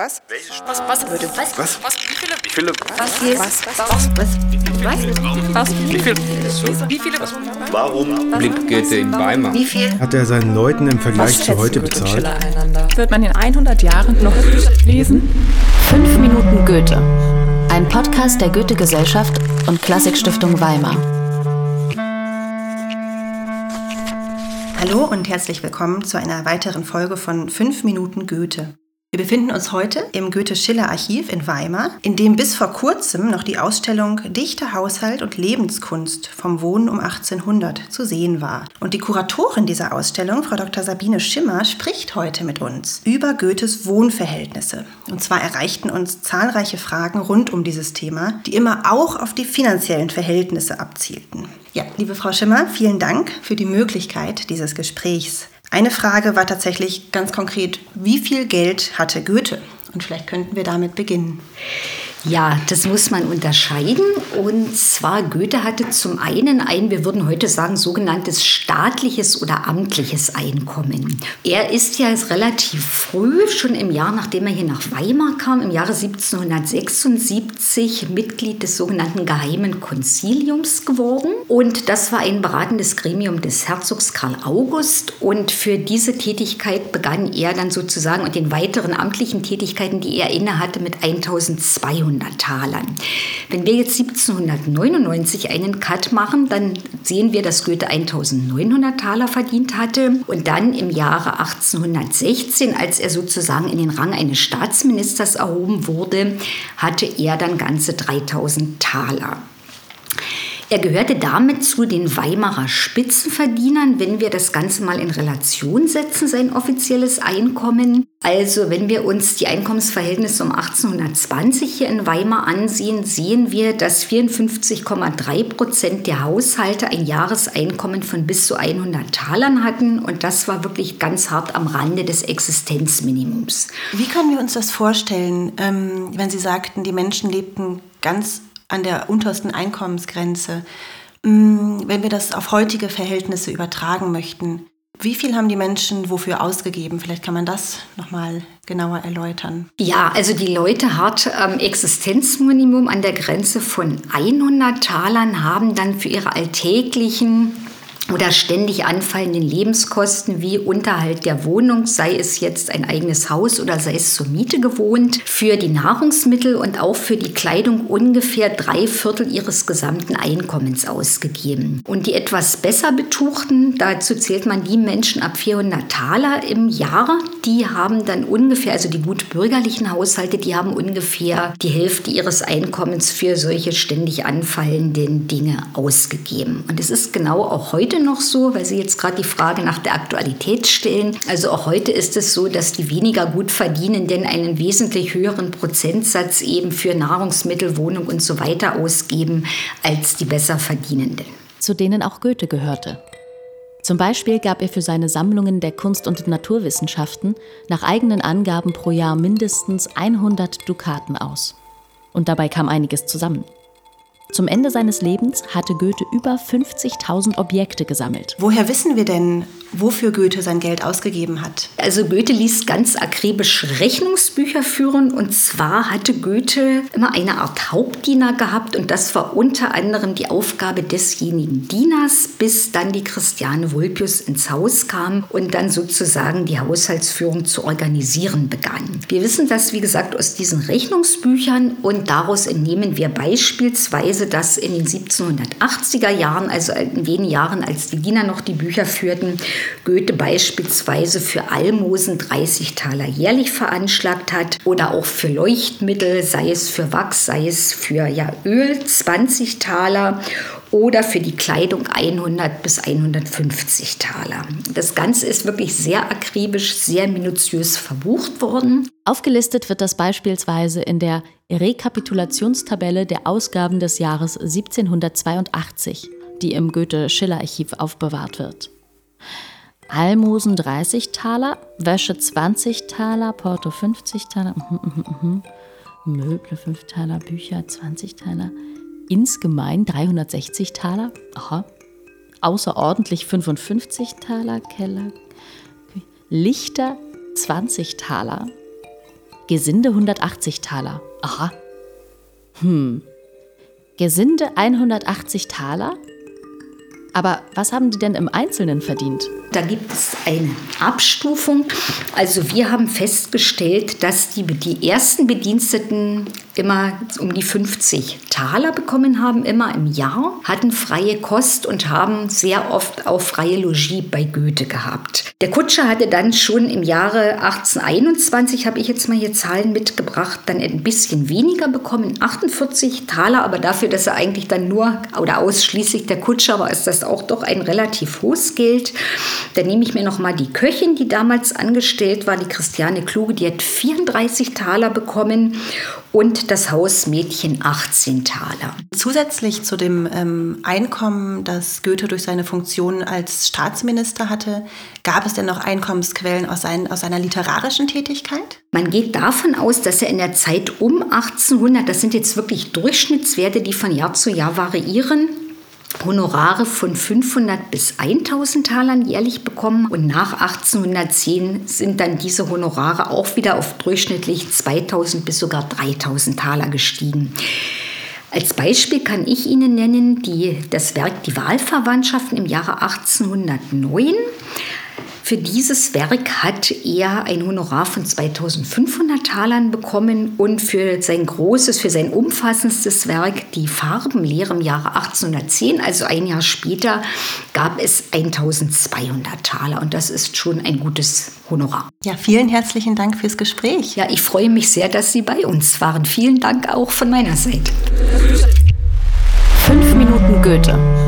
Was? Was, was würde, was, Was? was, wie viele, Wie viele? was, was, was, was, was, was, Wie viel? wie viele, Warum blinkt Goethe in Weimar? wie viel, Hat er seinen Leuten im Vergleich zu heute bezahlt? Wird man in 100 Jahren noch lesen? 5 Minuten Goethe. Ein Podcast der Goethe-Gesellschaft und Klassikstiftung Weimar. Hallo und herzlich willkommen zu einer weiteren Folge von 5 Minuten Goethe. Wir befinden uns heute im Goethe-Schiller-Archiv in Weimar, in dem bis vor kurzem noch die Ausstellung Dichter, Haushalt und Lebenskunst vom Wohnen um 1800 zu sehen war. Und die Kuratorin dieser Ausstellung, Frau Dr. Sabine Schimmer, spricht heute mit uns über Goethes Wohnverhältnisse. Und zwar erreichten uns zahlreiche Fragen rund um dieses Thema, die immer auch auf die finanziellen Verhältnisse abzielten. Ja, liebe Frau Schimmer, vielen Dank für die Möglichkeit dieses Gesprächs. Eine Frage war tatsächlich ganz konkret, wie viel Geld hatte Goethe? Und vielleicht könnten wir damit beginnen. Ja, das muss man unterscheiden. Und zwar Goethe hatte zum einen ein, wir würden heute sagen, sogenanntes staatliches oder amtliches Einkommen. Er ist ja relativ früh, schon im Jahr, nachdem er hier nach Weimar kam, im Jahre 1776 Mitglied des sogenannten Geheimen Konziliums geworden. Und das war ein beratendes Gremium des Herzogs Karl August. Und für diese Tätigkeit begann er dann sozusagen und den weiteren amtlichen Tätigkeiten, die er innehatte, mit 1200 Talern. Wenn wir jetzt 1799 einen Cut machen, dann sehen wir, dass Goethe 1900 Taler verdient hatte. Und dann im Jahre 1816, als er sozusagen in den Rang eines Staatsministers erhoben wurde, hatte er dann ganze 3000 Taler. Er gehörte damit zu den Weimarer Spitzenverdienern, wenn wir das Ganze mal in Relation setzen, sein offizielles Einkommen. Also wenn wir uns die Einkommensverhältnisse um 1820 hier in Weimar ansehen, sehen wir, dass 54,3 Prozent der Haushalte ein Jahreseinkommen von bis zu 100 Talern hatten. Und das war wirklich ganz hart am Rande des Existenzminimums. Wie können wir uns das vorstellen, ähm, wenn Sie sagten, die Menschen lebten ganz an der untersten Einkommensgrenze? Mm, Wenn wir das auf heutige Verhältnisse übertragen möchten, wie viel haben die Menschen wofür ausgegeben? Vielleicht kann man das nochmal genauer erläutern. Ja, also die Leute hart am Existenzminimum an der Grenze von 100 Talern haben dann für ihre alltäglichen oder ständig anfallenden Lebenskosten wie Unterhalt der Wohnung, sei es jetzt ein eigenes Haus oder sei es zur Miete gewohnt, für die Nahrungsmittel und auch für die Kleidung ungefähr drei Viertel ihres gesamten Einkommens ausgegeben. Und die etwas besser betuchten, dazu zählt man die Menschen ab 400 Taler im Jahr, die haben dann ungefähr, also die gut bürgerlichen Haushalte, die haben ungefähr die Hälfte ihres Einkommens für solche ständig anfallenden Dinge ausgegeben. Und es ist genau auch heute noch so, weil Sie jetzt gerade die Frage nach der Aktualität stellen. Also auch heute ist es so, dass die weniger gut verdienenden einen wesentlich höheren Prozentsatz eben für Nahrungsmittel, Wohnung und so weiter ausgeben als die besser verdienenden. zu denen auch Goethe gehörte. Zum Beispiel gab er für seine Sammlungen der Kunst- und Naturwissenschaften nach eigenen Angaben pro Jahr mindestens 100 Dukaten aus. Und dabei kam einiges zusammen. Zum Ende seines Lebens hatte Goethe über 50.000 Objekte gesammelt. Woher wissen wir denn, wofür Goethe sein Geld ausgegeben hat? Also Goethe ließ ganz akribisch Rechnungsbücher führen und zwar hatte Goethe immer eine Art Hauptdiener gehabt und das war unter anderem die Aufgabe desjenigen Dieners, bis dann die Christiane Vulpius ins Haus kam und dann sozusagen die Haushaltsführung zu organisieren begann. Wir wissen das, wie gesagt, aus diesen Rechnungsbüchern und daraus entnehmen wir beispielsweise, dass in den 1780er Jahren, also in wenigen Jahren, als die Diener noch die Bücher führten, Goethe beispielsweise für Almosen 30 Taler jährlich veranschlagt hat oder auch für Leuchtmittel, sei es für Wachs, sei es für ja, Öl 20 Taler oder für die Kleidung 100 bis 150 Taler. Das Ganze ist wirklich sehr akribisch, sehr minutiös verbucht worden. Aufgelistet wird das beispielsweise in der Rekapitulationstabelle der Ausgaben des Jahres 1782, die im Goethe-Schiller-Archiv aufbewahrt wird. Almosen 30 Taler, Wäsche 20 Taler, Porto 50 Taler. Möbel 5 Taler, Bücher 20 Taler, insgemein 360 Taler, aha, außerordentlich 55 Taler, Keller, Lichter 20 Taler, Gesinde 180 Taler. Aha. Hm. Gesinde 180 Taler? Aber was haben die denn im Einzelnen verdient? Da gibt es eine Abstufung. Also wir haben festgestellt, dass die, die ersten Bediensteten immer um die 50 Taler bekommen haben, immer im Jahr, hatten freie Kost und haben sehr oft auch freie Logis bei Goethe gehabt. Der Kutscher hatte dann schon im Jahre 1821, habe ich jetzt mal hier Zahlen mitgebracht, dann ein bisschen weniger bekommen, 48 Taler, aber dafür, dass er eigentlich dann nur oder ausschließlich der Kutscher war, ist das auch doch ein relativ hohes Geld. Dann nehme ich mir noch mal die Köchin, die damals angestellt war, die Christiane Kluge, die hat 34 Taler bekommen und das Hausmädchen 18 Taler. Zusätzlich zu dem ähm, Einkommen, das Goethe durch seine Funktion als Staatsminister hatte, gab es denn noch Einkommensquellen aus, sein, aus seiner literarischen Tätigkeit? Man geht davon aus, dass er in der Zeit um 1800, das sind jetzt wirklich Durchschnittswerte, die von Jahr zu Jahr variieren, Honorare von 500 bis 1000 Talern jährlich bekommen und nach 1810 sind dann diese Honorare auch wieder auf durchschnittlich 2000 bis sogar 3000 Taler gestiegen. Als Beispiel kann ich Ihnen nennen die, das Werk Die Wahlverwandtschaften im Jahre 1809. Für dieses Werk hat er ein Honorar von 2500 Talern bekommen und für sein großes, für sein umfassendstes Werk, die Farbenlehre im Jahre 1810, also ein Jahr später, gab es 1200 Taler und das ist schon ein gutes Honorar. Ja, vielen herzlichen Dank fürs Gespräch. Ja, ich freue mich sehr, dass Sie bei uns waren. Vielen Dank auch von meiner Seite. Fünf Minuten Goethe